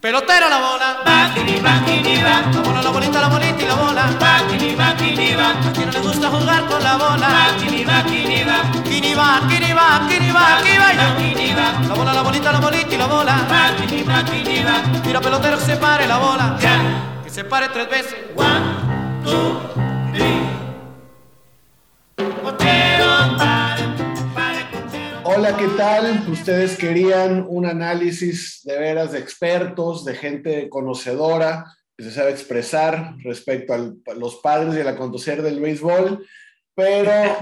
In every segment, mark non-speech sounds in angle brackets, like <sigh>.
Pelotera la bola. Va, kini, va. La bola, la bolita, la bolita y la bola. Va, kini, va. A quien no le gusta jugar con la bola. Va, kini, va, kini, va. Kini va, kini va, aquí va. La bola, la bolita, la bolita y la bola. Va, kini va. Tira pelotero que se pare la bola. Ya. Que se pare tres veces. One, two, Hola, ¿qué tal? Ustedes querían un análisis de veras de expertos, de gente conocedora que se sabe expresar respecto al- a los padres y el acontecer del béisbol, pero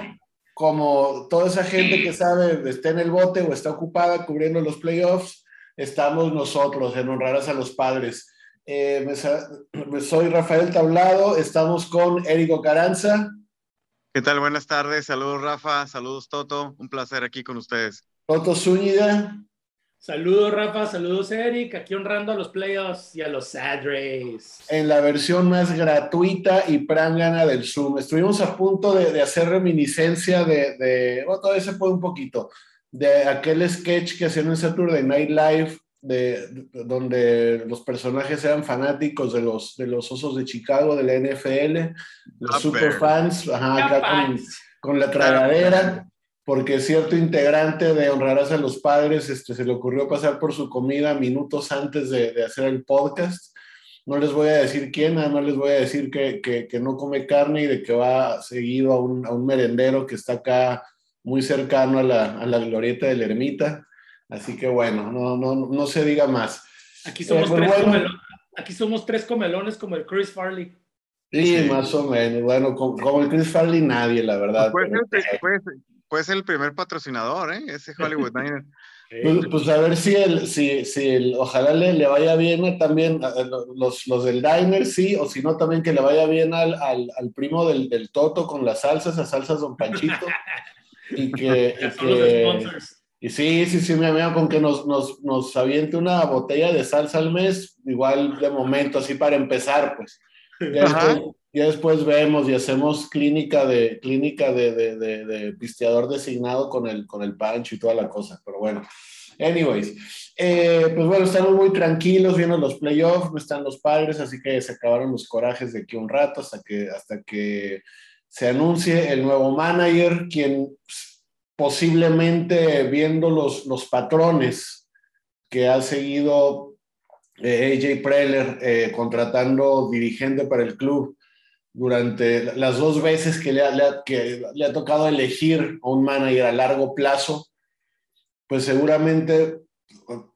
como toda esa gente que sabe está en el bote o está ocupada cubriendo los playoffs, estamos nosotros en honrarás a los padres. Eh, soy Rafael Tablado, estamos con Érico Caranza, ¿Qué tal? Buenas tardes. Saludos, Rafa. Saludos, Toto. Un placer aquí con ustedes. Toto Zúñiga, Saludos, Rafa. Saludos, Eric. Aquí honrando a los playoffs y a los Sadres. en la versión más gratuita y prángana del Zoom. Estuvimos a punto de, de hacer reminiscencia de, de bueno, todavía se puede un poquito, de aquel sketch que hacían en Saturday Night Live, de, de- donde los personajes eran fanáticos de los, de los osos de Chicago, de la NFL, los Ah, superfans, ajá, acá con, con la tragadera, porque cierto integrante de Honrarás a los Padres este, se le ocurrió pasar por su comida minutos antes de, de hacer el podcast. No les voy a decir quién, nada más les voy a decir que, que, que no come carne y de que va seguido a un, a un merendero que está acá muy cercano a la, a la glorieta de la ermita. Así que bueno, no, no, no se diga más. Aquí somos, Eh, pues tres bueno. comelones, aquí somos tres comelones como el Chris Farley. Sí. más o menos, bueno, como, como el Chris Farley nadie, la verdad. Puede ser, puede puede ser el primer patrocinador, ¿eh? Ese Hollywood <laughs> Niner. Pues, pues a ver si el, si, si el, ojalá le, le vaya bien a también a- los, los del diner, sí, o si no también que le vaya bien al, al, al primo del, del Toto con las salsas, a salsas Don Panchito. <laughs> y que, y que- sponsors. Y sí, sí, sí, mi amigo, con que nos, nos, nos aviente una botella de salsa al mes, igual de momento, así para empezar, pues. Ya después, ya después vemos y hacemos clínica de clínica de, de, de, de pisteador designado con el, con el pancho y toda la cosa, pero bueno. Anyways, eh, pues bueno, estamos muy tranquilos viendo los playoffs, no están los padres, así que se acabaron los corajes de aquí un rato hasta que, hasta que se anuncie el nuevo manager, quien pues, posiblemente viendo los, los patrones que ha seguido eh, AJ Preller eh, contratando dirigente para el club durante las dos veces que le, ha, le ha- tocado elegir a un manager a largo plazo, pues seguramente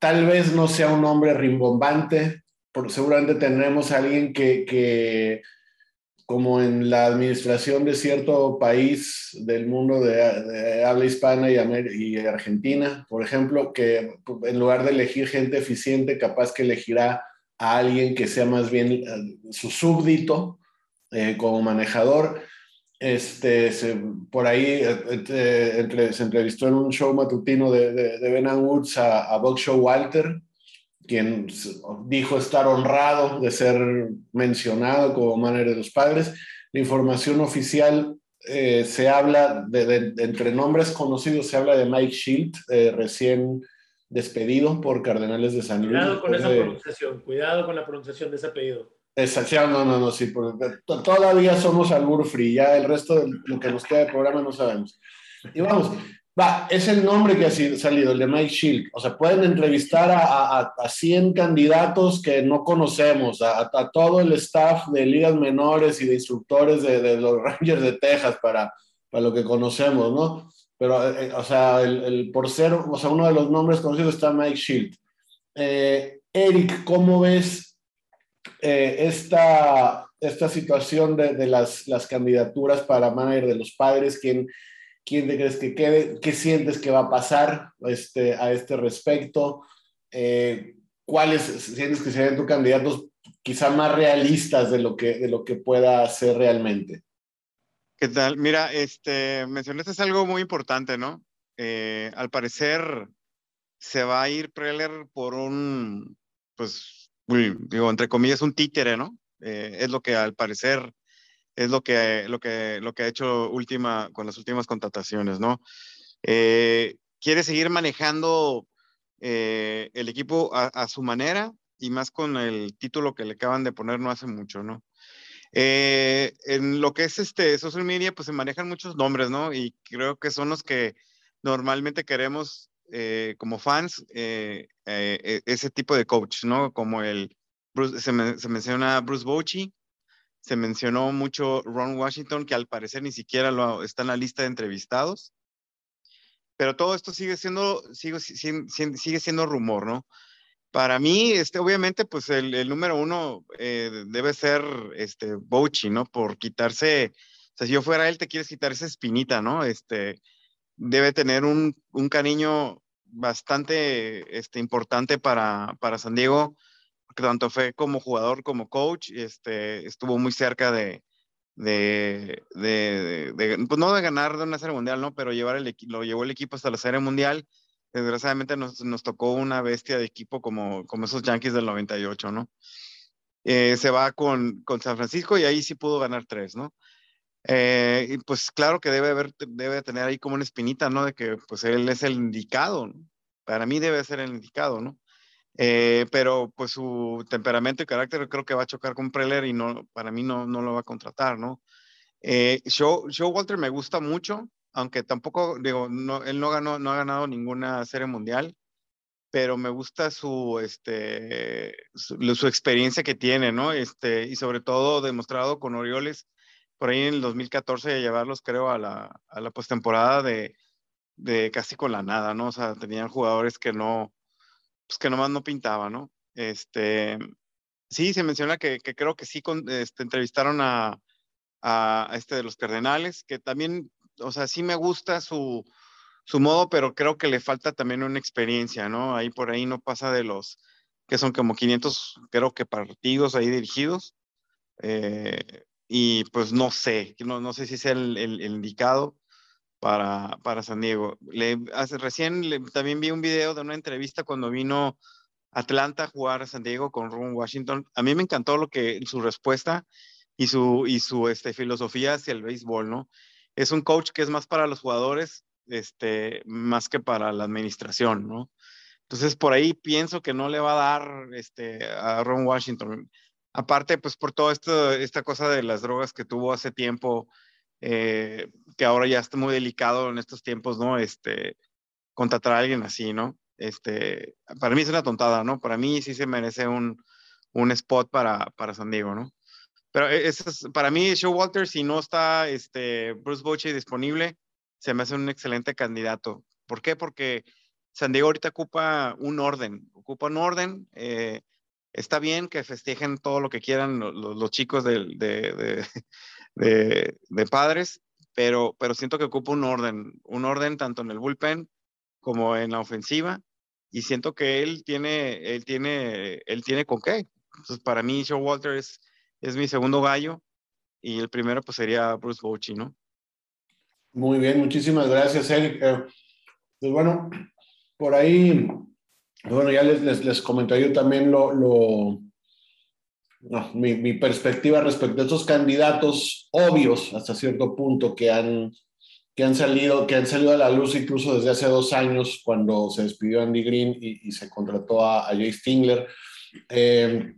tal vez no sea un hombre rimbombante, pero seguramente tendremos a alguien que como en la administración de cierto país del mundo de, habla hispana y, Argentina, por ejemplo, que en lugar de elegir gente eficiente, capaz que elegirá a alguien que sea más bien eh, su súbdito eh, como manejador. Este, por ahí eh, se entrevistó en un show matutino de, de, de Ben Woods a, a Buck Showalter, quien dijo estar honrado de ser mencionado como manager de los padres. La información oficial eh, se habla de, de- de- entre nombres conocidos, se habla de Mike Shield, eh, recién despedido por Cardenales de San Luis. Cuidado con esa pronunciación. Cuidado con la pronunciación de ese apellido. Sí, no, no, no, sí, todavía somos albur free, ya el resto de lo que nos queda de programa no sabemos. Y vamos, va, es el nombre que ha salido, el de Mike Shield. O sea, pueden entrevistar a, a, a- a 100 candidatos que no conocemos, a, a todo el staff de ligas menores y de instructores de, de los <laughs> Rangers de Texas para, para lo que conocemos, ¿no? Pero, eh, o sea, el, el- por ser, o sea, uno de los nombres conocidos está Mike Shield. Eh, Eric, ¿cómo ves eh, esta, esta situación de, de las, las candidaturas para manager de los padres? ¿Quién, quién te crees que quede? ¿Qué sientes que va a pasar este, a este respecto? Eh, ¿Cuáles sientes que serían tus candidatos quizá más realistas de lo que, de lo pueda ser realmente? ¿Qué tal? Mira, este, mencionaste algo muy importante, ¿no? Eh, al parecer se va a ir Preller por un, pues, digo, entre comillas, un títere, ¿no? Eh, es lo que al parecer es lo que, lo que, lo que ha hecho última, con las últimas contrataciones, ¿no? Eh, quiere seguir manejando eh, el equipo a, su manera y más con el título que le acaban de poner no hace mucho, ¿no? Eh, en lo que es este social media, pues se manejan muchos nombres, ¿no? Y creo que son los que normalmente queremos como fans e, ese tipo de coach, ¿no? Como el, se, menciona Bruce Bochy, se mencionó mucho Ron Washington, que al parecer ni siquiera está en la lista de entrevistados. Pero todo esto sigue siendo, sigue, sigue siendo rumor, ¿no? Para mí, este, obviamente, pues el, número uno eh, debe ser este, Bouchy, ¿no? Por quitarse, o sea, si yo fuera él, te quieres quitar esa espinita, ¿no? Este, debe tener un, un cariño bastante este, importante para, para San Diego, porque tanto fue como jugador como coach, este, estuvo muy cerca de, de, de, pues no de ganar de una serie mundial, ¿no? Pero llevar el, lo llevó el equipo hasta la serie mundial desgraciadamente nos, nos, tocó una bestia de equipo como, como esos Yankees del 98, ¿no? Eh, se va con, con, San Francisco y ahí sí pudo ganar tres, ¿no? Eh, y pues claro que debe, haber, debe tener ahí como una espinita, ¿no? De que pues él es el indicado. Para mí debe ser el indicado, ¿no? Eh, pero pues su temperamento y carácter creo que va a chocar con Preller y no, para mí no, no lo va a contratar, ¿no? Show, Show Walter me gusta mucho, aunque tampoco, digo, no, él no, ganó, no ha ganado ninguna serie mundial, pero me gusta su, este, su, experiencia que tiene, ¿no? Este, y sobre todo demostrado con Orioles, por ahí en el 2014, de llevarlos, creo, a la, a la postemporada de, de casi con la nada, ¿no? O sea, tenían jugadores que no, pues que nomás no pintaban, ¿no? Este, sí, se menciona que, creo que sí este, entrevistaron a, este de los Cardenales, que también o sea, sí me gusta su, su modo, pero creo que le falta también una experiencia, ¿no? Ahí por ahí no pasa de los, que son como 500, creo que partidos ahí dirigidos. Eh, y pues no sé, no, no sé si sea el, indicado para, para, San Diego. Hace, recién también vi un video de una entrevista cuando vino Atlanta a jugar a San Diego con Ron Washington. A mí me encantó lo que su respuesta y su, y su este, filosofía hacia el béisbol, ¿no? es un coach que es más para los jugadores, este, más que para la administración, ¿no? Entonces, por ahí pienso que no le va a dar este, a Ron Washington. Aparte, pues por toda esta cosa de las drogas que tuvo hace tiempo, eh, que ahora ya está muy delicado en estos tiempos, ¿no? Este, contratar a alguien así, ¿no? Este, para mí es una tontada, ¿no? Para mí sí se merece un, un spot para, para San Diego, ¿no? Pero e, eso es, para mí, Walter si no está este, Bruce Bochy disponible, se me hace un excelente candidato. ¿Por qué? Porque San Diego ahorita ocupa un orden, ocupa un orden. Eh, está bien que festejen todo lo que quieran los, chicos de, de, de, de, padres, pero, pero siento que ocupa un orden, un orden tanto en el bullpen como en la ofensiva. Y siento que él tiene, él tiene, él tiene con qué. Entonces, para mí, Walter es es mi segundo gallo y el primero pues sería Bruce Bochy, ¿no? Muy bien, muchísimas gracias, Eric. Eh, pues bueno, por ahí, bueno, ya les, les, les yo también lo mi, mi, perspectiva respecto a estos candidatos obvios hasta cierto punto que han, que han, salido, que han salido a la luz incluso desde hace dos años cuando se despidió Andy Green y, y se contrató a, a Jay Stingler. Eh,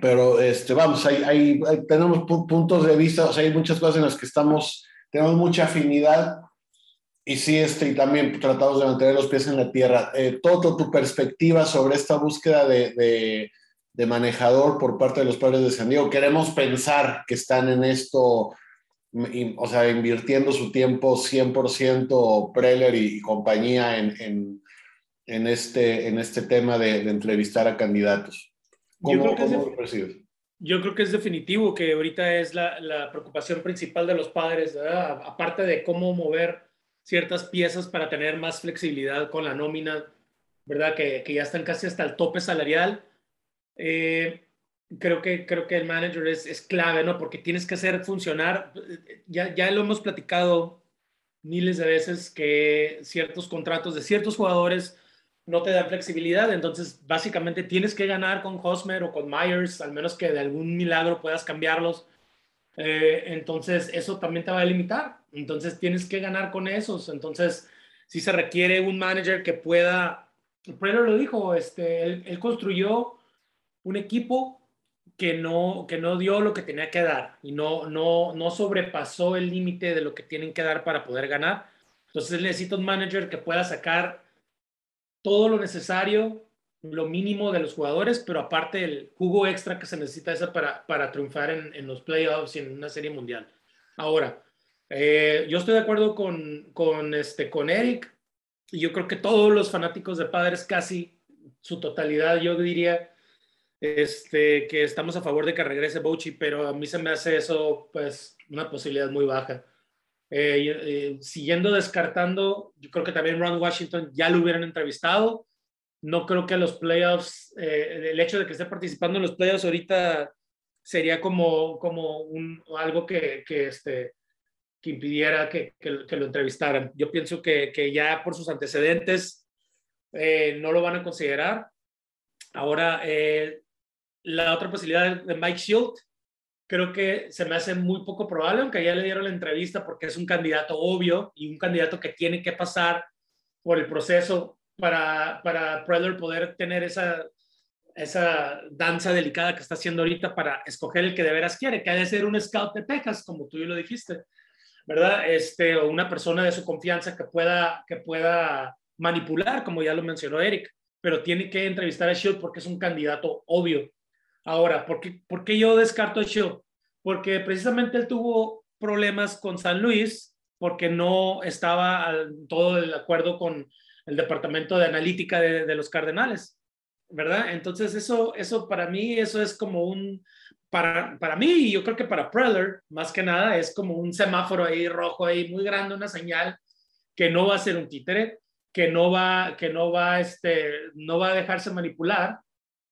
pero este, vamos, hay, tenemos puntos de vista, o sea, hay muchas cosas en las que estamos, tenemos mucha afinidad y sí, este, y también tratamos de mantener los pies en la tierra. Eh, todo tu perspectiva sobre esta búsqueda de, de, de, manejador por parte de los padres de San Diego. Queremos pensar que están en esto, o sea, invirtiendo su tiempo 100% Preller y, compañía en, en, en, este, en este tema de, de entrevistar a candidatos yo, creo que es yo creo que es definitivo que ahorita es la, la preocupación principal de los padres, aparte de cómo mover ciertas piezas para tener más flexibilidad con la nómina, ¿verdad? Que, que ya están casi hasta el tope salarial. Eh, creo, que, creo que el manager es, es, clave, ¿no? Porque tienes que hacer funcionar, ya, ya lo hemos platicado miles de veces, que ciertos contratos de ciertos jugadores no te da flexibilidad, entonces básicamente tienes que ganar con Hosmer o con Myers, al menos que de algún milagro puedas cambiarlos. Eh, entonces eso también te va a limitar, entonces tienes que ganar con esos, entonces si se requiere un manager que pueda, Preller lo dijo, este, él, construyó un equipo que no, que no dio lo que tenía que dar y no, no, no sobrepasó el límite de lo que tienen que dar para poder ganar. Entonces necesita un manager que pueda sacar todo lo necesario, lo mínimo de los jugadores, pero aparte el jugo extra que se necesita esa para, para triunfar en, en los playoffs y en una serie mundial. Ahora, eh, yo estoy de acuerdo con, con, este, con Eric y yo creo que todos los fanáticos de padres, casi su totalidad, yo diría este, que estamos a favor de que regrese Bouchi, pero a mí se me hace eso pues una posibilidad muy baja. Eh, eh, siguiendo descartando, yo creo que también Ron Washington ya lo hubieran entrevistado. No creo que los playoffs, el hecho de que esté participando en los playoffs ahorita sería como, como un, algo que, que, este, que impidiera que, que, lo entrevistaran. Yo pienso que, que ya por sus antecedentes eh, no lo van a considerar. Ahora, eh, la otra posibilidad de Mike Shield, creo que se me hace muy poco probable, aunque ya le dieron la entrevista porque es un candidato obvio y un candidato que tiene que pasar por el proceso para, para Preller poder tener esa, esa danza delicada que está haciendo ahorita para escoger el que de veras quiere, que ha de ser un scout de Texas, como tú lo dijiste, ¿verdad? Este, o una persona de su confianza que pueda, que pueda manipular, como ya lo mencionó Eric, pero tiene que entrevistar a Shield porque es un candidato obvio. Ahora, ¿por qué, ¿por qué yo descarto a Shield? Porque precisamente él tuvo problemas con San Luis porque no estaba todo de acuerdo con el departamento de analítica de, de los Cardenales. ¿verdad? Entonces eso, eso para mí, eso es como un, para, para mí y yo creo que para Preller, más que nada, es como un semáforo ahí rojo ahí muy grande, una señal que no va a ser un títere, que no va, que no va, este, no va a dejarse manipular.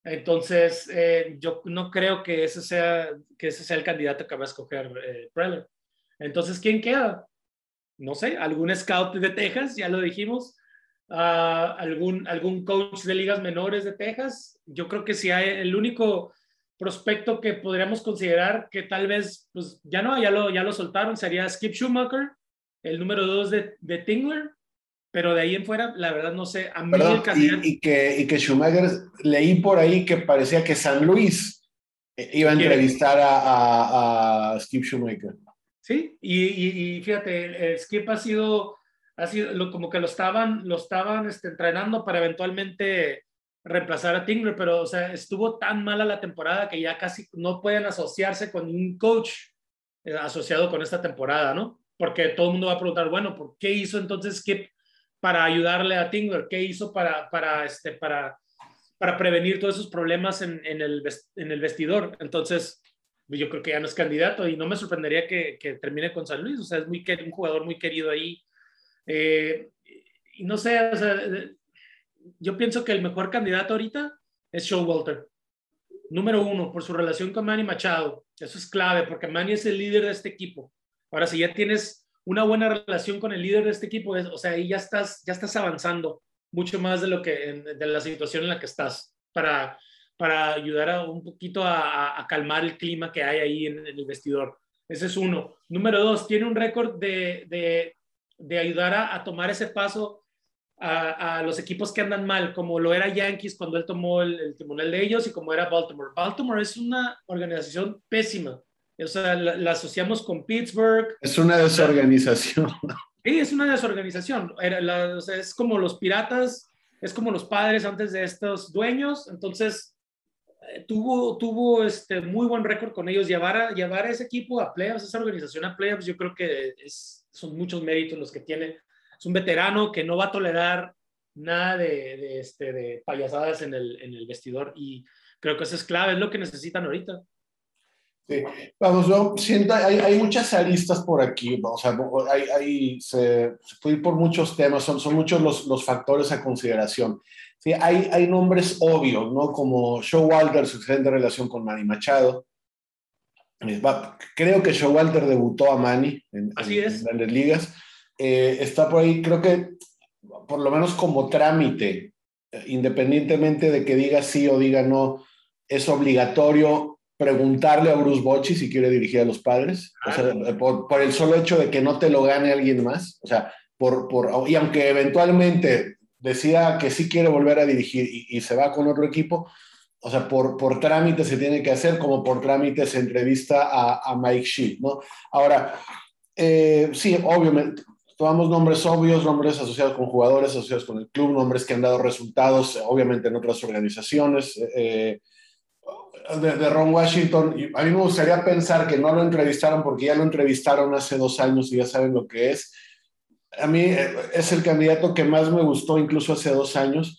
Entonces, eh, yo no creo que ese sea, que ese sea el candidato que va a escoger eh, Preller. Entonces, ¿quién queda? No sé, algún scout de Texas, ya lo dijimos, algún, algún coach de ligas menores de Texas. Yo creo que si hay el único prospecto que podríamos considerar que tal vez, pues ya no, ya lo, ya lo soltaron, sería Skip Schumacher, el número dos de, de Tingler, pero de ahí en fuera, la verdad no sé. A mí y, que, y que Schumacher, leí por ahí que parecía que San Luis iba a entrevistar a, a, Skip Schumacher. Sí, y, y, fíjate, Skip ha sido así lo, como que lo estaban, lo estaban este, entrenando para eventualmente reemplazar a Tingler, pero o sea, estuvo tan mala la temporada que ya casi no pueden asociarse con un coach eh, asociado con esta temporada, ¿no? Porque todo el mundo va a preguntar, bueno, ¿por qué hizo entonces Skip para ayudarle a Tingler? ¿Qué hizo para, para, este, para, para prevenir todos esos problemas en, el, en el vestidor? Entonces, yo creo que ya no es candidato y no me sorprendería que, termine con San Luis, o sea, es muy, un jugador muy querido ahí eh, y no sé, o sea, yo pienso que el mejor candidato ahorita es Showalter. Número uno, por su relación con Manny Machado. Eso es clave, porque Manny es el líder de este equipo. Ahora, si ya tienes una buena relación con el líder de este equipo, o sea, ahí ya estás, ya estás avanzando mucho más de lo que, de la situación en la que estás, para, para ayudar a, un poquito a, calmar el clima que hay ahí en, el vestidor. Ese es uno. Número dos, tiene un récord de, de de ayudar a, tomar ese paso a, los equipos que andan mal, como lo era Yankees cuando él tomó el, el tribunal de ellos y como era Baltimore. Baltimore es una organización pésima. O sea, la, asociamos con Pittsburgh. Es una desorganización. Sí, es una desorganización. Era o sea, es como los piratas, es como los padres antes de estos dueños. Entonces, eh, tuvo, tuvo este muy buen récord con ellos. Llevar a, llevar a ese equipo a playoffs, esa organización a playoffs, yo creo que es, son muchos méritos los que tiene. Es un veterano que no va a tolerar nada de, este, de payasadas en el, en el vestidor y creo que eso es clave, es lo que necesitan ahorita. Sí. Vamos, yo siento, hay, hay, muchas aristas por aquí, o sea, hay, hay, se, se, puede ir por muchos temas, son, son muchos los, los factores a consideración. Sí, hay, hay nombres obvios, ¿no? Como Showalter, su excelente relación con Manny Machado, creo que Showalter debutó a Manny en, las ligas. Eh, está por ahí, creo que por lo menos como trámite, eh, independientemente de que diga sí o diga no, es obligatorio preguntarle a Bruce Bocci si quiere dirigir a los padres, eh, por, por, el solo hecho de que no te lo gane alguien más, o sea, por, por, y aunque eventualmente decida que sí quiere volver a dirigir y, y se va con otro equipo, o sea, por, por trámite se tiene que hacer, como por trámite se entrevista a, a Mike Shea, ¿no? Ahora, eh, sí, obviamente, tomamos nombres obvios, nombres asociados con jugadores, asociados con el club, nombres que han dado resultados, obviamente, en otras organizaciones. Eh, de, Ron Washington, a mí me gustaría pensar que no lo entrevistaron porque ya lo entrevistaron hace dos años y ya saben lo que es. A mí eh, es el candidato que más me gustó incluso hace dos años.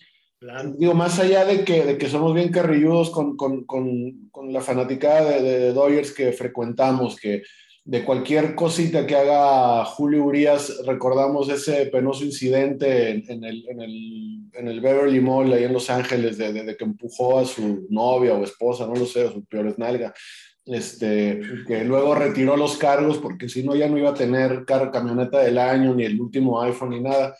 Digo, más allá de que, de que somos bien carrilludos con, con, con, con la fanaticada de, de, Dodgers que frecuentamos, que de cualquier cosita que haga Julio Urias, recordamos ese penoso incidente en, el, en, el, en el, Beverly Mall ahí en Los Ángeles, de, de, que empujó a su novia o esposa, no lo sé, a su peor nalga, este, que luego retiró los cargos porque si no ya no iba a tener car camioneta del año, ni el último iPhone, ni nada.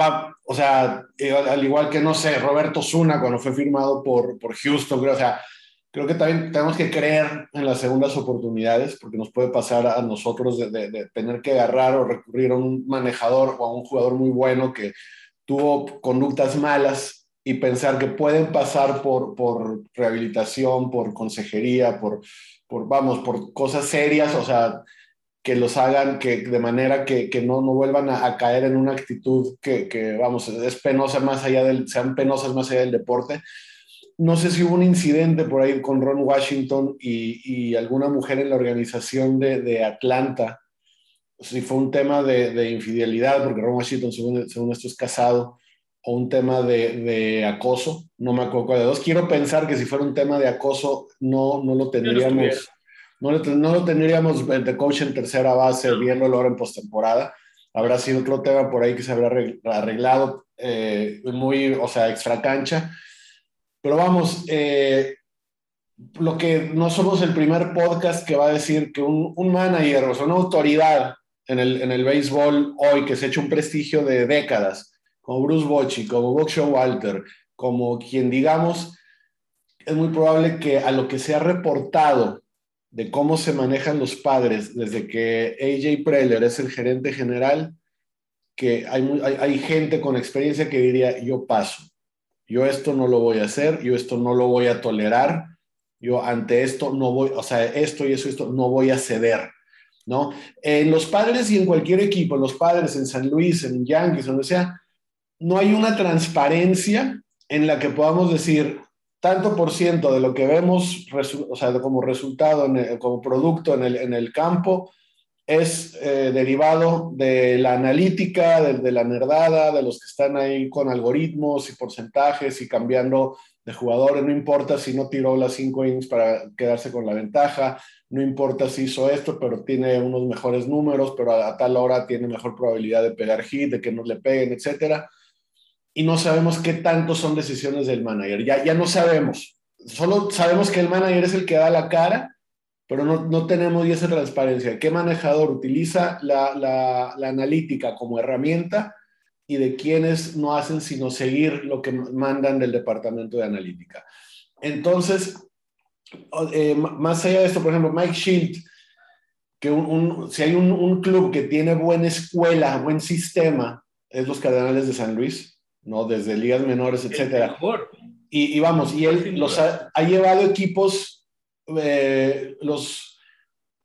Va, o sea, al igual que, no sé, Roberto Zuna cuando fue firmado por, por Houston, creo, o sea, creo que también tenemos que creer en las segundas oportunidades, porque nos puede pasar a nosotros de, tener que agarrar o recurrir a un manejador o a un jugador muy bueno que tuvo conductas malas y pensar que pueden pasar por, por rehabilitación, por consejería, por, por, vamos, por cosas serias, o sea, que los hagan que, de manera que, que no, no vuelvan a, a, caer en una actitud que, que, vamos, es penosa más allá del, sean penosas más allá del deporte no sé si hubo un incidente por ahí con Ron Washington y, alguna mujer en la organización de, Atlanta, si fue un tema de, infidelidad, porque Ron Washington, según, esto, es casado, o un tema de, acoso, no me acuerdo de dos. Quiero pensar que si fuera un tema de acoso, no, no lo tendríamos, no, no lo tendríamos de coach en tercera base, viendo ahora en postemporada. Habrá sido otro tema por ahí que se habrá arreglado, eh, muy, o sea, extra cancha pero vamos, eh, lo que no somos el primer podcast que va a decir que un, un manager, o una autoridad en el, en el béisbol hoy que se ha hecho un prestigio de décadas, como Bruce Bochy, como Buck Walter, como quien digamos, es muy probable que a lo que se ha reportado de cómo se manejan los padres desde que AJ Preller es el gerente general, que hay, hay, hay gente con experiencia que diría, yo paso yo esto no lo voy a hacer, yo esto no lo voy a tolerar, yo ante esto no voy, o sea, esto y eso, esto no voy a ceder, ¿no? En los padres y en cualquier equipo, en los padres, en San Luis, en Yankees, donde sea, no hay una transparencia en la que podamos decir tanto por ciento de lo que vemos, o sea, como resultado, como producto en el, en el campo, es eh, derivado de la analítica, de, la nerdada, de los que están ahí con algoritmos y porcentajes y cambiando de jugadores. No importa si no tiró las cinco innings para quedarse con la ventaja, no importa si hizo esto, pero tiene unos mejores números, pero a, tal hora tiene mejor probabilidad de pegar hit, de que no le peguen, etcétera. Y no sabemos qué tanto son decisiones del manager. Ya, ya no sabemos. Solo sabemos que el manager es el que da la cara pero no, no tenemos esa transparencia. ¿Qué manejador utiliza la, la, la, analítica como herramienta y de quiénes no hacen sino seguir lo que mandan del departamento de analítica? Entonces, eh, más allá de esto, por ejemplo, Mike Shield, que un, si hay un, un, club que tiene buena escuela, buen sistema, es los Cardenales de San Luis, ¿no? Desde ligas menores, etcétera. Y, y, vamos, y él los ha, ha llevado equipos eh, los,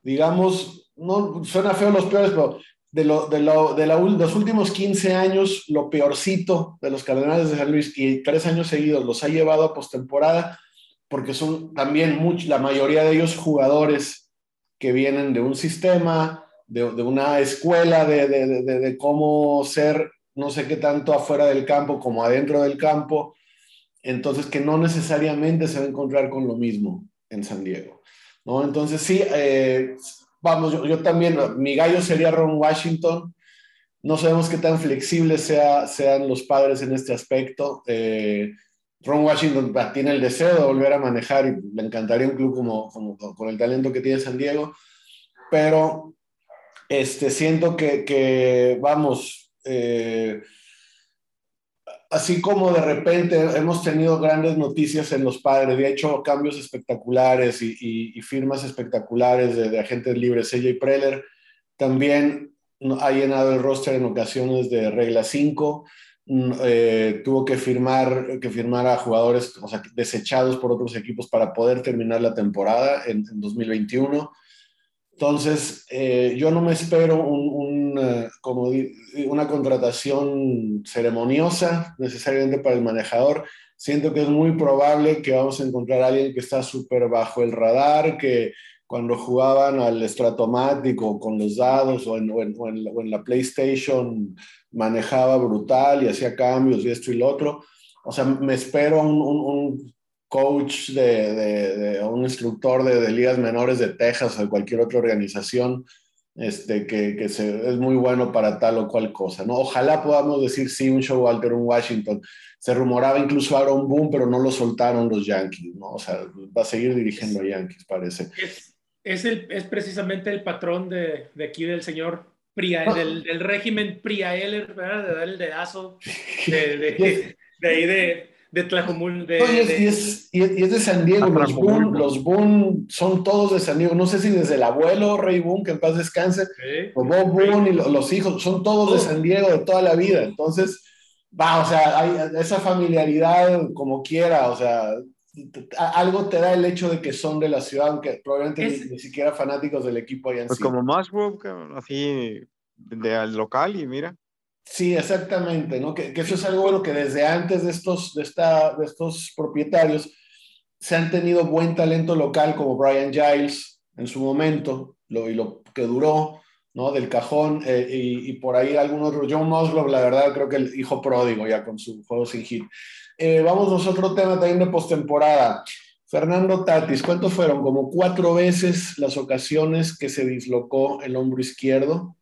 digamos, no suena feo los peores, pero de, lo, de, lo, de los últimos 15 años, lo peorcito de los Cardenales de San Luis y tres años seguidos los ha llevado a postemporada porque son también much, la mayoría de ellos jugadores que vienen de un sistema, de, una escuela de, cómo ser no sé qué tanto afuera del campo como adentro del campo, entonces que no necesariamente se va a encontrar con lo mismo en San Diego. ¿no? Entonces, sí, eh, vamos, yo, también, mi gallo sería Ron Washington. No sabemos qué tan flexibles sea, sean los padres en este aspecto. Eh, Ron Washington tiene el deseo de volver a manejar y le encantaría un club como, con el talento que tiene San Diego, pero este, siento que, que vamos, eh, así como de repente hemos tenido grandes noticias en los padres, de hecho cambios espectaculares y, firmas espectaculares de, agentes libres, CJ Preller también ha llenado el roster en ocasiones de regla 5, mm, eh, tuvo que firmar, que firmar a jugadores o sea, desechados por otros equipos para poder terminar la temporada en, 2021. Entonces, eh, yo no me espero un, eh, como una contratación ceremoniosa necesariamente para el manejador. Siento que es muy probable que vamos a encontrar a alguien que está súper bajo el radar, que cuando jugaban al estratomático con los dados o en, o en, la PlayStation manejaba brutal y hacía cambios y esto y lo otro. O sea, me espero un, un, coach de, de, un instructor de, de, ligas menores de Texas o de cualquier otra organización este, que, que se, es muy bueno para tal o cual cosa. ¿no? Ojalá podamos decir sí, un Showalter, un Washington. Se rumoraba incluso Aaron Boone, pero no lo soltaron los Yankees. ¿no? O sea, va a seguir dirigiendo a Yankees, parece es, el, es precisamente el patrón de, de aquí del señor Pria, del, del, régimen Priaeler, ¿verdad? De dar el dedazo de, de, <laughs> de, ahí de, de Tlajomul. De, y, es, y, es, de San Diego, los Boone, los Boone son todos de San Diego. No sé si desde el abuelo Rey Boone, que en paz descanse, o Bob Boone y los, hijos, son todos de San Diego de toda la vida. Entonces, va, o sea, hay esa familiaridad como quiera, o sea, algo te da el hecho de que son de la ciudad, aunque probablemente ni, siquiera fanáticos del equipo hayan pues como Musgrove, así de, local y mira. Sí, exactamente, ¿no? Que, eso es algo bueno que desde antes de estos, de, esta, de estos propietarios se han tenido buen talento local como Brian Giles en su momento y lo que duró, ¿no? Del cajón eh, y, por ahí algún otro, John Musgrove, la verdad creo que el hijo pródigo ya con su juego sin hit. Eh, vamos a otro tema también de postemporada. Fernando Tatis, ¿cuántos fueron? Como cuatro veces las ocasiones que se dislocó el hombro izquierdo.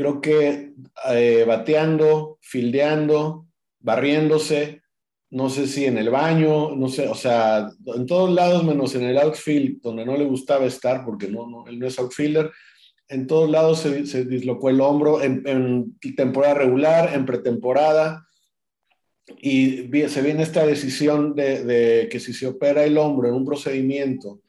Creo que eh, bateando, fildeando, barriéndose, no sé si en el baño, no sé, o sea, en todos lados menos en el outfield, donde no le gustaba estar, porque no, no él no es outfielder, en todos lados se, dislocó el hombro, en, en, temporada regular, en pretemporada, y se viene esta decisión de, que si se opera el hombro en un procedimiento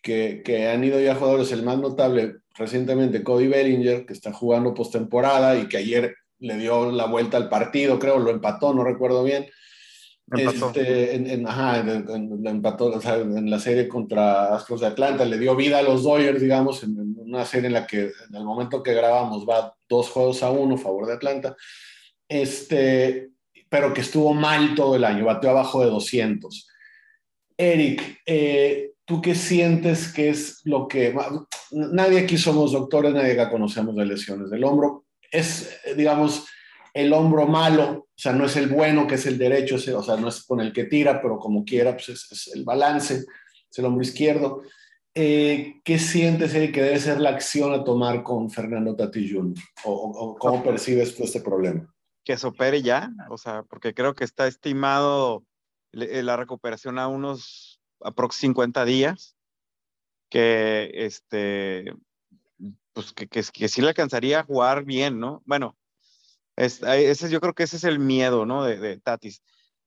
que, que, han ido ya jugadores, el más notable recientemente, Cody Bellinger, que está jugando postemporada y que ayer le dio la vuelta al partido, creo, lo empató, no recuerdo bien. Este, en, ajá, en, empató, en la serie contra Astros de Atlanta, le dio vida a los Dodgers, digamos, en, una serie en la que en el momento que grabamos va dos juegos a uno a favor de Atlanta. Este, pero que estuvo mal todo el año, bateó abajo de 200. Eric, eh, ¿tú qué sientes que es lo que... Nadie aquí somos doctores, nadie acá conocemos de lesiones del hombro. Es, digamos, el hombro malo, o sea, no es el bueno, que es el derecho, o sea, no es con el que tira, pero como quiera, pues es, el balance, es el hombro izquierdo. Eh, ¿Qué sientes, Eric, que debe ser la acción a tomar con Fernando Tati Jr.? ¿O, cómo percibes tú este problema? que se opere ya, o sea, porque creo que está estimado eh, la recuperación a unos aprox 50 días, que este, pues que, que, que, sí le alcanzaría a jugar bien, ¿no? Bueno, ese, yo creo que ese es el miedo, ¿no? De, de, Tatis.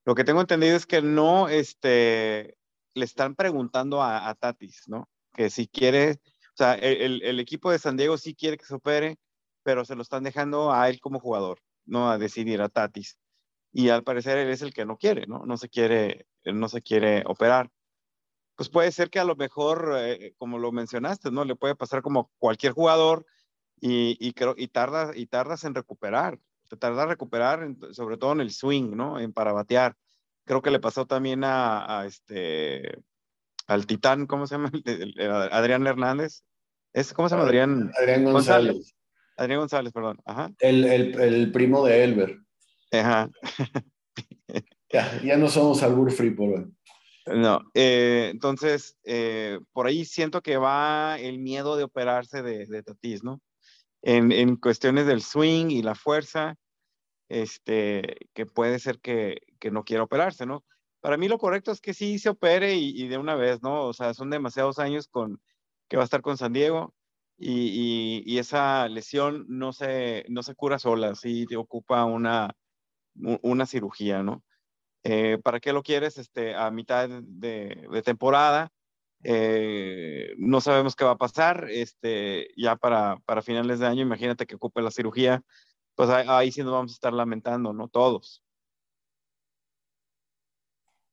Lo que tengo entendido es que no, este, le están preguntando a, a Tatis, ¿no? Que si quiere, o sea, el, el equipo de San Diego sí quiere que se opere, pero se lo están dejando a él como jugador no a decidir a Tatis. Y al parecer él es el que no quiere, ¿no? No se quiere, no se quiere operar. Pues puede ser que a lo mejor, eh, como lo mencionaste, ¿no? Le puede pasar como cualquier jugador y, y, creo, y, tardas, y tardas en recuperar. Te tarda en recuperar, sobre todo en el swing, ¿no? En para batear. Creo que le pasó también a, este, al titán, ¿cómo se llama? <laughs> Adrián Hernández. ¿Es, ¿Cómo se llama Adrián? Adrián González. Adrián González, perdón. Ajá. El, el primo de Elber. Ajá. ya, ya no somos albur free por No, eh, entonces, eh, por ahí siento que va el miedo de operarse de, de Tatis, ¿no? En, en, cuestiones del swing y la fuerza, este, que puede ser que, que, no quiera operarse, ¿no? Para mí lo correcto es que sí se opere y, de una vez, ¿no? O sea, son demasiados años con, que va a estar con San Diego y, y, esa lesión no se, no se cura sola, sí ocupa una, una cirugía, ¿no? Eh, ¿Para qué lo quieres este, a mitad de, de temporada? Eh, no sabemos qué va a pasar, este, ya para, para finales de año, imagínate que ocupe la cirugía, pues ahí, sí nos vamos a estar lamentando, ¿no? Todos.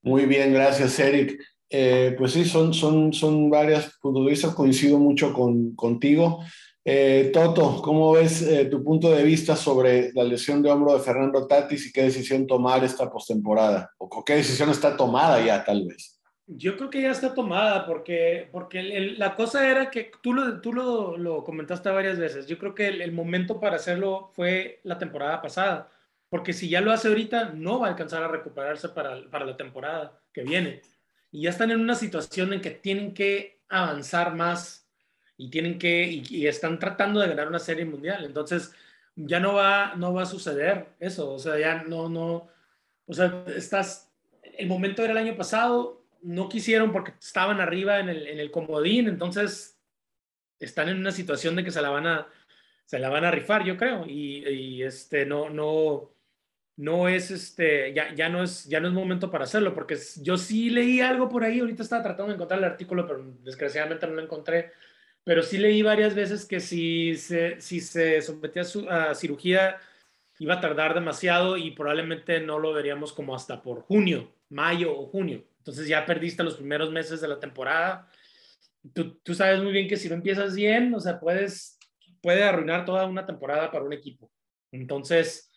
Muy bien, gracias, Eric. Eh, pues sí, son, son, son varias de vista, coincido mucho con, contigo. Eh, Toto, ¿cómo ves eh, tu punto de vista sobre la lesión de hombro de Fernando Tatis y qué decisión tomar esta postemporada? ¿O qué decisión está tomada ya, tal vez? Yo creo que ya está tomada porque, porque la cosa era que tú, lo, tú lo, lo comentaste varias veces. Yo creo que el, momento para hacerlo fue la temporada pasada. Porque si ya lo hace ahorita, no va a alcanzar a recuperarse para, para la temporada que viene. Y ya están en una situación en que tienen que avanzar más y tienen que y, están tratando de ganar una serie mundial. Entonces, ya no va, no va a suceder eso. O sea, ya no, no. O sea, estás. El momento era el año pasado, no quisieron porque estaban arriba en el, en el comodín, entonces están en una situación de que se la van a, se la van a rifar, yo creo, y, este, no, no, no es, este, ya, ya, no es, ya no es momento para hacerlo, porque yo sí leí algo por ahí, ahorita estaba tratando de encontrar el artículo, pero desgraciadamente no lo encontré, pero sí leí varias veces que si se, si se sometía a cirugía iba a tardar demasiado y probablemente no lo veríamos como hasta por junio, mayo o junio. Entonces ya perdiste los primeros meses de la temporada. Tú, tú, sabes muy bien que si no empiezas bien, o sea, puedes, puede arruinar toda una temporada para un equipo. Entonces,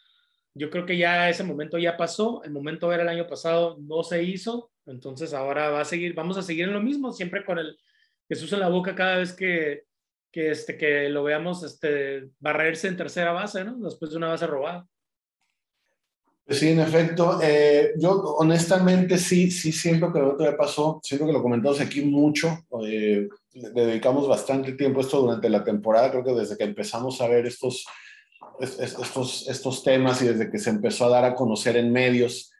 yo creo que ya ese momento ya pasó. El momento era el año pasado, no se hizo. Entonces ahora va a seguir, vamos a seguir en lo mismo, siempre con el Jesús en la boca cada vez que, que, este, que lo veamos este, barrerse en tercera base, ¿no? Después de una base robada. Sí, en efecto. Eh, yo honestamente sí, sí siento que lo que pasó, siento que lo comentamos aquí mucho, eh, dedicamos bastante tiempo a esto durante la temporada, creo que desde que empezamos a ver estos, estos, estos temas y desde que se empezó a dar a conocer en medios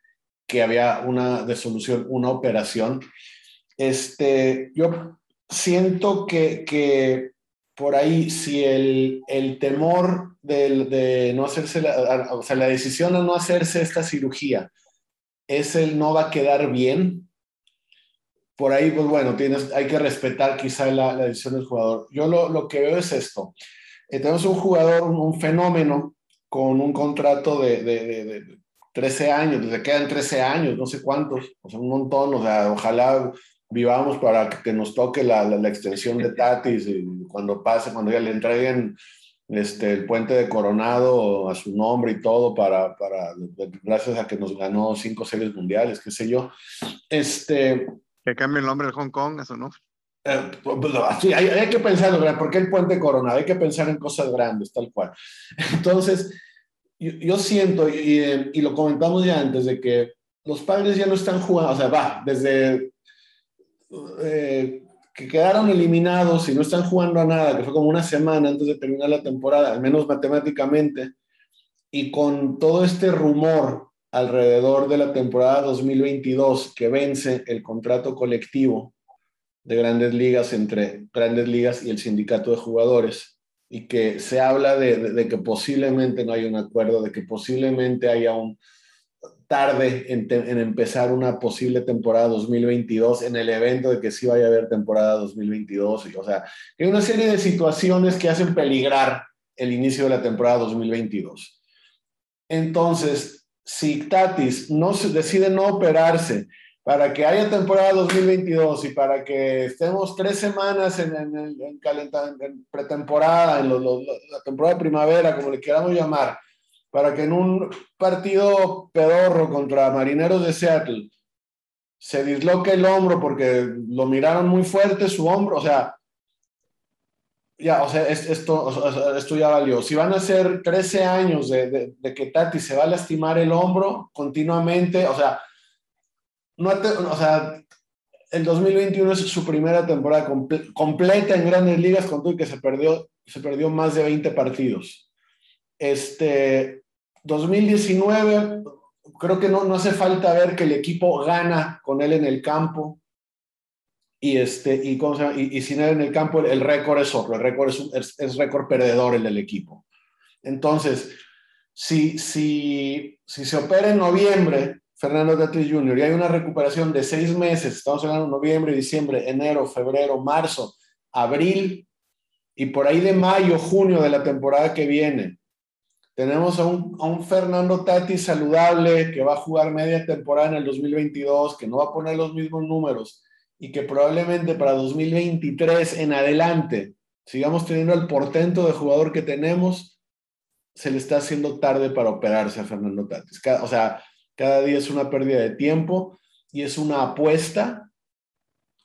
que había una desolución, una operación, este, yo siento que, que por ahí, si el, el temor de, de, no hacerse, la, o sea, la decisión a no hacerse esta cirugía es el no va a quedar bien, por ahí, pues bueno, tienes, hay que respetar quizá la, decisión del jugador. Yo lo, lo que veo es esto. Eh, tenemos un jugador, un, fenómeno con un contrato de, de, de 13 años, le quedan 13 años, no sé cuántos, o sea, un montón, o sea, ojalá vivamos para que nos toque la, la, extensión de Tatis y cuando pase, cuando ya le entreguen este, el puente de Coronado a su nombre y todo para, para gracias a que nos ganó cinco series mundiales, qué sé yo. Este, que cambie el nombre de Hong Kong a su nombre. Eh, pues, sí, hay, hay, que pensar, ¿por qué el puente Coronado? Hay que pensar en cosas grandes, tal cual. Entonces, yo, yo siento, y, y, lo comentamos ya antes, de que los padres ya no están jugando, o sea, va, desde eh, que quedaron eliminados y no están jugando a nada, que fue como una semana antes de terminar la temporada, al menos matemáticamente, y con todo este rumor alrededor de la temporada 2022 que vence el contrato colectivo de grandes ligas entre grandes ligas y el sindicato de jugadores, y que se habla de, que posiblemente no hay un acuerdo, de que posiblemente haya un, tarde en, en, empezar una posible temporada 2022 en el evento de que sí vaya a haber temporada 2022. Y, o sea, hay una serie de situaciones que hacen peligrar el inicio de la temporada 2022. Entonces, si Tatis no se, decide no operarse para que haya temporada 2022 y para que estemos tres semanas en, en, en, en pretemporada, en la temporada de primavera, como le queramos llamar, para que en un partido pedorro contra Marineros de Seattle se disloque el hombro porque lo miraron muy fuerte su hombro, o sea, ya, o sea, esto, esto ya valió. Si van a ser 13 años de, que Tati se va a lastimar el hombro continuamente, o sea, no, o sea, el 2021 es su primera temporada comple completa en grandes ligas con todo que se perdió, se perdió más de 20 partidos. Este, 2019, creo que no, no hace falta ver que el equipo gana con él en el campo. Y, este, y, y, sin él en el campo, el, el récord es otro. El récord es, es, es récord perdedor el del equipo. Entonces, si, si, si se opera en noviembre, Fernando Tatis Jr., y hay una recuperación de seis meses, estamos hablando de noviembre, diciembre, enero, febrero, marzo, abril, y por ahí de mayo, junio de la temporada que viene, tenemos a un, a un, Fernando Tati saludable que va a jugar media temporada en el 2022, que no va a poner los mismos números y que probablemente para 2023 en adelante sigamos teniendo el portento de jugador que tenemos, se le está haciendo tarde para operarse a Fernando Tatis. o sea, cada día es una pérdida de tiempo y es una apuesta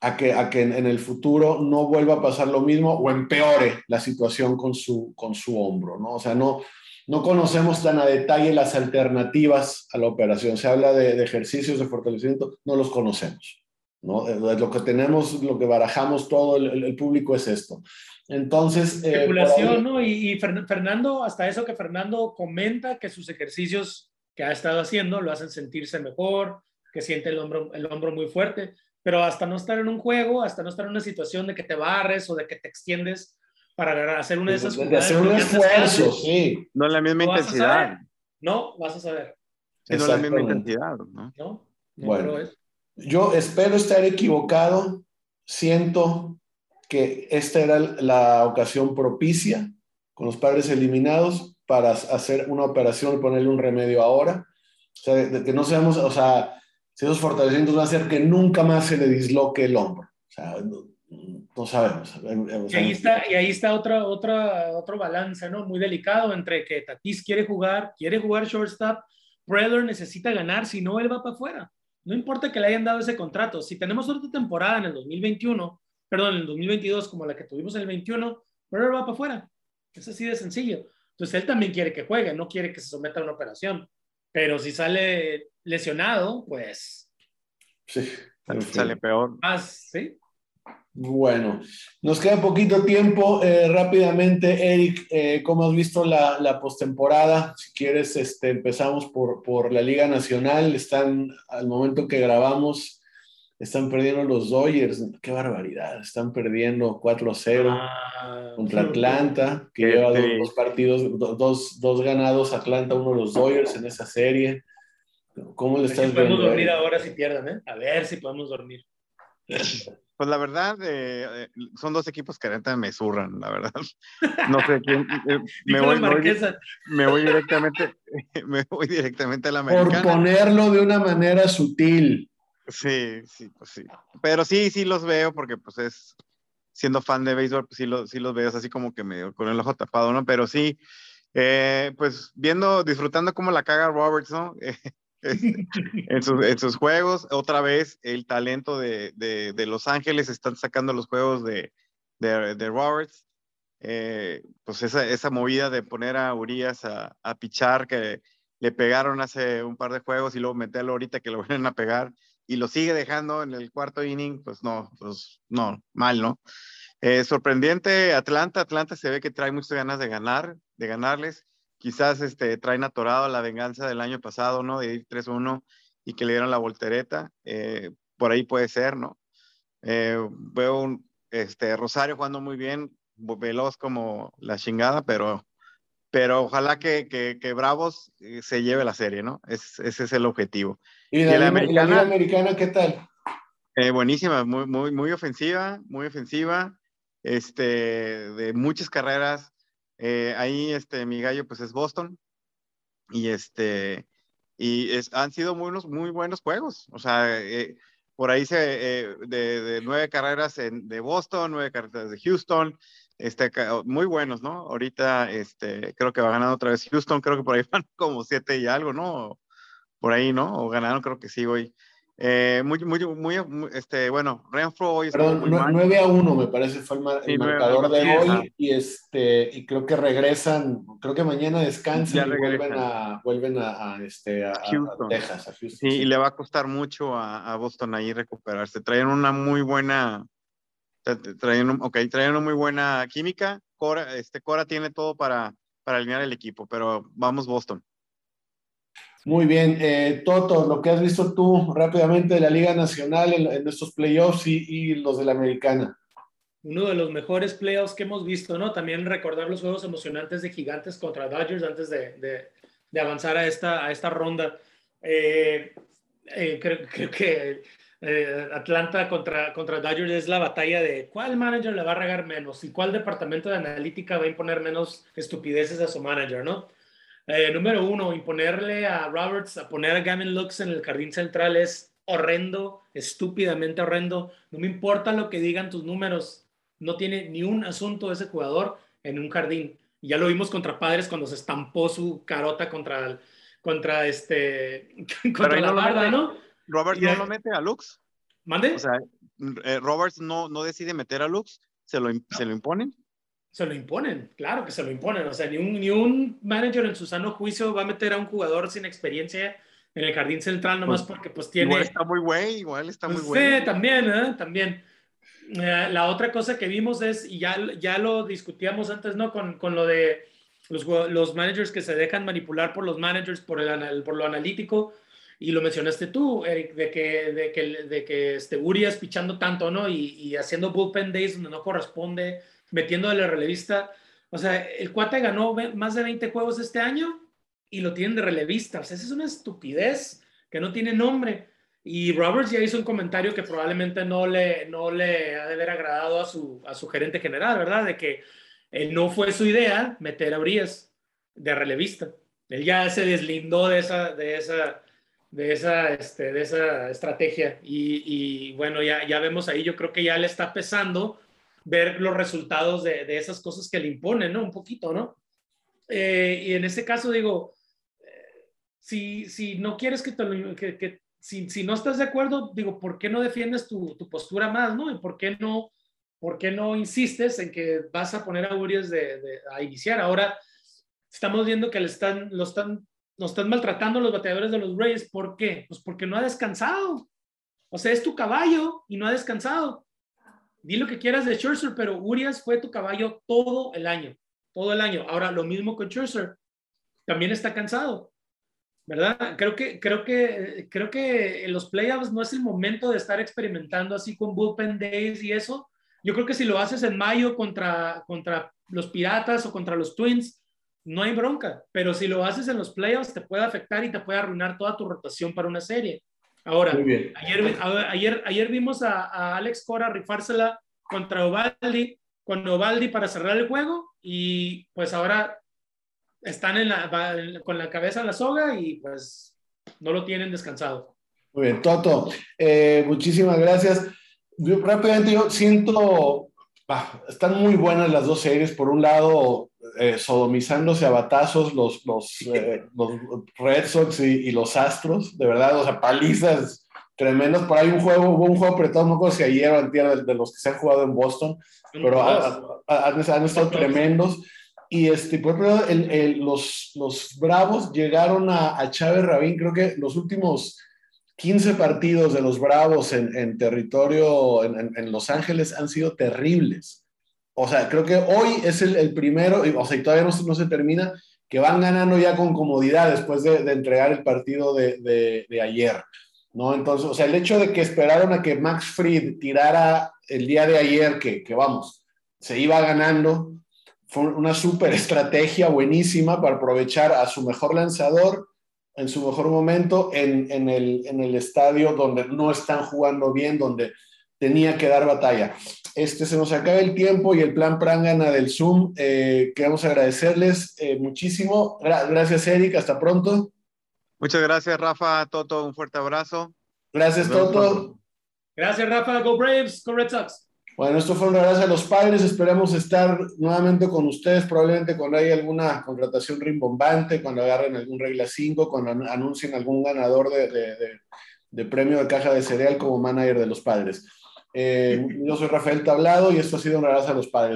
a que, a que en, el futuro no vuelva a pasar lo mismo o empeore la situación con su, con su hombro, ¿no? O sea, no, no conocemos tan a detalle las alternativas a la operación. Se habla de, ejercicios de fortalecimiento, no los conocemos. ¿no? Lo que tenemos, lo que barajamos todo el, público es esto. Entonces... Eh, Especulación, ¿no? Y, Fernando, hasta eso que Fernando comenta que sus ejercicios que ha estado haciendo lo hacen sentirse mejor, que siente el hombro, el hombro muy fuerte, pero hasta no estar en un juego, hasta no estar en una situación de que te barres o de que te extiendes para hacer una de esas de hacer un esfuerzo, sí. No es la misma intensidad. No, vas a saber. no es la misma intensidad, ¿no? No, bueno, yo espero estar equivocado. Siento que esta era la ocasión propicia con los padres eliminados para hacer una operación y ponerle un remedio ahora. O sea, de, que no seamos, o sea, si esos fortalecimientos van a hacer que nunca más se le disloque el hombro. O sea, no, sabemos. y ahí está, y ahí está otra, otra, otro balance, ¿no? Muy delicado entre que Tatis quiere jugar, quiere jugar shortstop, Preller necesita ganar, si no, él va para afuera. No importa que le hayan dado ese contrato. Si tenemos otra temporada en el 2021, perdón, en el 2022 como la que tuvimos en el 21, Preller va para afuera. Es así de sencillo. Entonces él también quiere que juegue, no quiere que se someta a una operación. Pero si sale lesionado, pues... Sí, sale peor. Más, ¿sí? Bueno, nos queda poquito tiempo. Eh, rápidamente, Eric, eh, ¿cómo has visto la, la postemporada? Si quieres, este, empezamos por, por la Liga Nacional. Están, al momento que grabamos, están perdiendo los Dodgers. Qué barbaridad. Estestán perdiendo 4-0 ah, contra Atlanta, que lleva dos, partidos, dos, dos, ganados Atlanta, uno de los Dodgers en esa serie. ¿Cómo le estás viendo? Podemos dormir ahora si pierden, ¿eh? A ver si podemos dormir. <laughs> Pues la verdad, eh, eh, son dos equipos que ahorita me zurran, la verdad. <laughs> No sé quién. Eh, <laughs> me, voy, <laughs> me, voy, directamente, me voy directamente a la americana. Por ponerlo de una manera sutil. Sí, sí, pues sí. Pero sí, sí los veo porque pues es, siendo fan de béisbol, pues sí, sí los veo así como que medio con el ojo tapado, ¿no? Pero sí, pues viendo, disfrutando cómo la caga Roberts, ¿no? <laughs> en, sus, juegos. Otra vez, el talento de, Los Ángeles están sacando los juegos de, Roberts. Eh, pues esa, movida de poner a Urias a, pichar que le pegaron hace un par de juegos y luego meterlo ahorita que lo <laughs> vienen a pegar y lo sigue dejando en el cuarto inning, pues no, pues no, mal, ¿no? Eh, sorprendente Atlanta, Atlanta se ve que trae muchas ganas de ganar, de ganarles quizás este, traen atorado la venganza del año pasado, ¿no? De ir 3-1 y que le dieron la voltereta. Eh, por ahí puede ser, ¿no? Eh, veo un, este, Rosario jugando muy bien, veloz como la chingada, pero, pero ojalá que, que, Bravos eh, se lleve la serie, ¿no? ese es el objetivo. ¿Y, la, americana, americana qué tal? buenísima, muy, muy, muy ofensiva, muy ofensiva, este, de muchas carreras, eh, ahí, este, mi gallo, pues es Boston. Y este, y es, han sido muy, muy buenos juegos. O sea, eh, por ahí se, eh, de, nueve carreras en, de Boston, nueve carreras de Houston, este, muy buenos, ¿no? Ahorita, este, creo que va ganando otra vez Houston, creo que por ahí <laughs> van como siete y algo, ¿no? Por ahí, ¿no? O ganaron, creo que sí, hoy. Eh, muy, muy, muy, este, bueno, Renfro hoy Perdón, 9 a 1 me parece fue el, marcador de hoy y este y creo que regresan, creo que mañana descansan y vuelven a vuelven a, este, a, Texas, a Houston. Sí, y le va a costar mucho a, Boston ahí recuperarse. Traen una muy buena traen, okay, traen una muy buena química. Cora, este, Cora tiene todo para, para alinear el equipo, pero vamos Boston. Muy bien, eh, Toto, lo que has visto tú rápidamente de la Liga Nacional en, estos playoffs y, los de la Americana. Uno de los mejores playoffs que hemos visto, ¿no? También recordar los juegos emocionantes de Gigantes contra Dodgers antes de, avanzar a esta, a esta ronda. Eh, eh, creo, que Atlanta contra, contra Dodgers es la batalla de cuál manager le va a regar menos y cuál departamento de analítica va a imponer menos estupideces a su manager, ¿no? Eh, número uno, imponerle a Roberts, a poner a Gavin Lux en el jardín central es horrendo, estúpidamente horrendo. No me importa lo que digan tus números, no tiene ni un asunto ese jugador en un jardín. Ya lo vimos contra Padres cuando se estampó su carota contra, contra este <laughs> contra la barda, ¿no? Roberts no lo mete a Lux. ¿Mande? O sea, eh, Roberts no, no decide meter a Lux, se lo, se lo imponen. Se lo imponen, claro que se lo imponen. O sea, ni un, ni un manager en su sano juicio va a meter a un jugador sin experiencia en el jardín central nomás pues, porque pues tiene... Igual está muy güey, igual está muy güey. Sí, también, ¿eh? También. Eh, la otra cosa que vimos es, y ya, ya lo discutíamos antes, ¿no? Con, con lo de los, los, managers que se dejan manipular por los managers, por, el, por lo analítico, y lo mencionaste tú, Eric, de que, de que, de que este, Urias pichando tanto, ¿no? Y, y haciendo bullpen days donde no corresponde, metiéndole relevista. O sea, el cuate ganó más de 20 juegos este año y lo tienen de relevista. O sea, esa es una estupidez que no tiene nombre. Y Roberts ya hizo un comentario que probablemente no le, no le ha de haber agradado a su, a su gerente general, ¿verdad? De que no fue su idea meter a Urias de relevista. Él ya se deslindó de esa, de esa, de esa, este, de esa estrategia. Y, y, bueno, ya, ya vemos ahí, yo creo que ya le está pesando ver los resultados de, de, esas cosas que le imponen, ¿no? Un poquito, ¿no? Eh, y en ese caso digo, eh, si, si no quieres que, te que, que si, si, no estás de acuerdo, digo, ¿por qué no defiendes tu, tu, postura más, ¿no? ¿Y por qué no, por qué no insistes en que vas a poner a Urias de, de, a iniciar? Ahora estamos viendo que le están, lo están, nos están maltratando los bateadores de los Reyes. ¿Por qué? Pues porque no ha descansado. O sea, es tu caballo y no ha descansado di lo que quieras de Scherzer, pero Urias fue tu caballo todo el año, todo el año. Ahora, lo mismo con Scherzer, también está cansado, ¿verdad? Creo que, creo que, creo que en los playoffs no es el momento de estar experimentando así con bullpen days y eso. Yo creo que si lo haces en mayo contra, contra los Piratas o contra los Twins, no hay bronca, pero si lo haces en los playoffs te puede afectar y te puede arruinar toda tu rotación para una serie. Ahora, Ayer, ayer, ayer vimos a, Alex Cora rifársela contra Ovaldi, con Ovaldi para cerrar el juego y pues ahora están en la, con la cabeza en la soga y pues no lo tienen descansado. Muy bien, Toto, eh, muchísimas gracias. Yo, rápidamente yo siento, están muy buenas las dos series. Por un lado, eh, sodomizándose a batazos los, los, <laughs> eh, los Red Sox y, los Astros, de verdad, o sea, palizas tremendas. Por ahí un juego, hubo un juego apretado, no sé si ayer o antier, de, los que se han jugado en Boston, pero han, estado tremendos. Y este, por ejemplo, los, los Bravos llegaron a, a Chávez Rabín, creo que los últimos 15 partidos de los Bravos en, en territorio en, en, Los Ángeles han sido terribles. O sea, creo que hoy es el, el primero, o sea, y todavía no, no, se termina, que van ganando ya con comodidad después de, de entregar el partido de, de, de, ayer. ¿no? Entonces, o sea, el hecho de que esperaron a que Max Fried tirara el día de ayer, que, que vamos, se iba ganando, fue una súper estrategia buenísima para aprovechar a su mejor lanzador en su mejor momento en, en, el, en el estadio donde no están jugando bien, donde tenía que dar batalla. Este, se nos acaba el tiempo y el plan Prangana del Zoom. Eh, queremos agradecerles eh, muchísimo. gracias, Eric. Hasta pronto. Muchas gracias, Rafa. Toto, un fuerte abrazo. Gracias, Toto. Gracias, Rafa. Go Braves. Go Red Sox. Bueno, esto fue un abrazo a los padres. Esperamos estar nuevamente con ustedes, probablemente cuando haya alguna contratación rimbombante, cuando agarren algún regla 5, cuando anuncien algún ganador de, de, de premio de caja de cereal como manager de los padres. Eh, yo soy Rafael Tablado y esto ha sido un abrazo a los padres.